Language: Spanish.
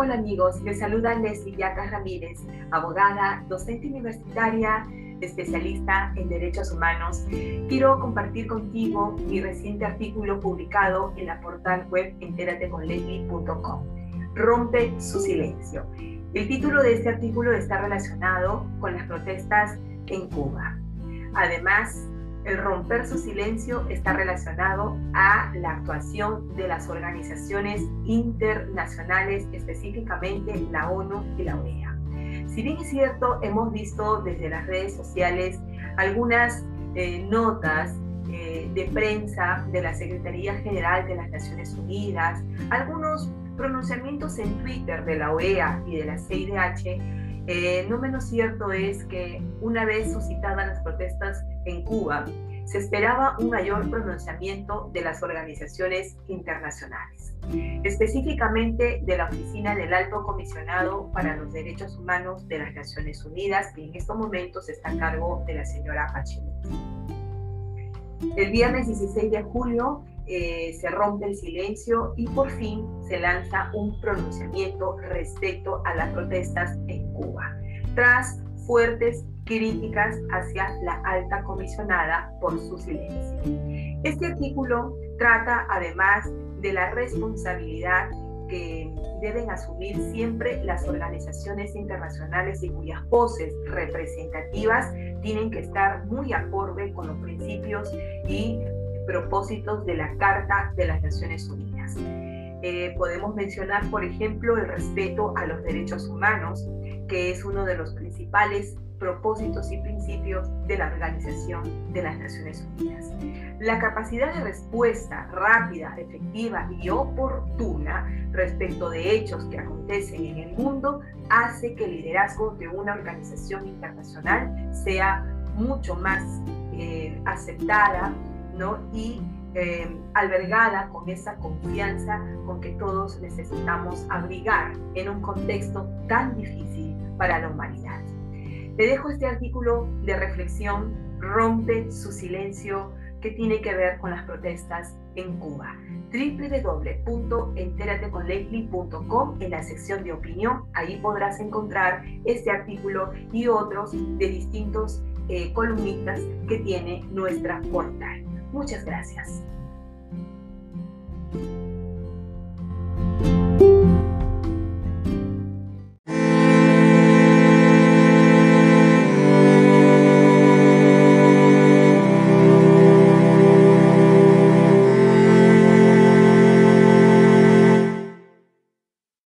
Hola amigos, les saluda Leslie Yacas Ramírez, abogada, docente universitaria, especialista en derechos humanos. Quiero compartir contigo mi reciente artículo publicado en la portal web enterateconleslie.com. Rompe su silencio. El título de este artículo está relacionado con las protestas en Cuba. Además, el romper su silencio está relacionado a la actuación de las organizaciones internacionales, específicamente la ONU y la OEA. Si bien es cierto, hemos visto desde las redes sociales algunas eh, notas eh, de prensa de la Secretaría General de las Naciones Unidas, algunos pronunciamientos en Twitter de la OEA y de la CIDH, eh, no menos cierto es que una vez suscitadas las protestas en Cuba, se esperaba un mayor pronunciamiento de las organizaciones internacionales, específicamente de la Oficina del Alto Comisionado para los Derechos Humanos de las Naciones Unidas, que en estos momentos está a cargo de la señora Bachelet. El viernes 16 de julio eh, se rompe el silencio y por fin se lanza un pronunciamiento respecto a las protestas en Tras fuertes críticas hacia la alta comisionada por su silencio. Este artículo trata además de la responsabilidad que deben asumir siempre las organizaciones internacionales y cuyas voces representativas tienen que estar muy acorde con los principios y propósitos de la Carta de las Naciones Unidas. Eh, podemos mencionar, por ejemplo, el respeto a los derechos humanos, que es uno de los principales propósitos y principios de la Organización de las Naciones Unidas. La capacidad de respuesta rápida, efectiva y oportuna respecto de hechos que acontecen en el mundo hace que el liderazgo de una organización internacional sea mucho más eh, aceptada ¿no? y eh, albergada con esa confianza con que todos necesitamos abrigar en un contexto tan difícil para la humanidad. Te dejo este artículo de reflexión, rompe su silencio, que tiene que ver con las protestas en Cuba. www.enterateconleslie.com en la sección de opinión, ahí podrás encontrar este artículo y otros de distintos eh, columnistas que tiene nuestra portal. Muchas gracias.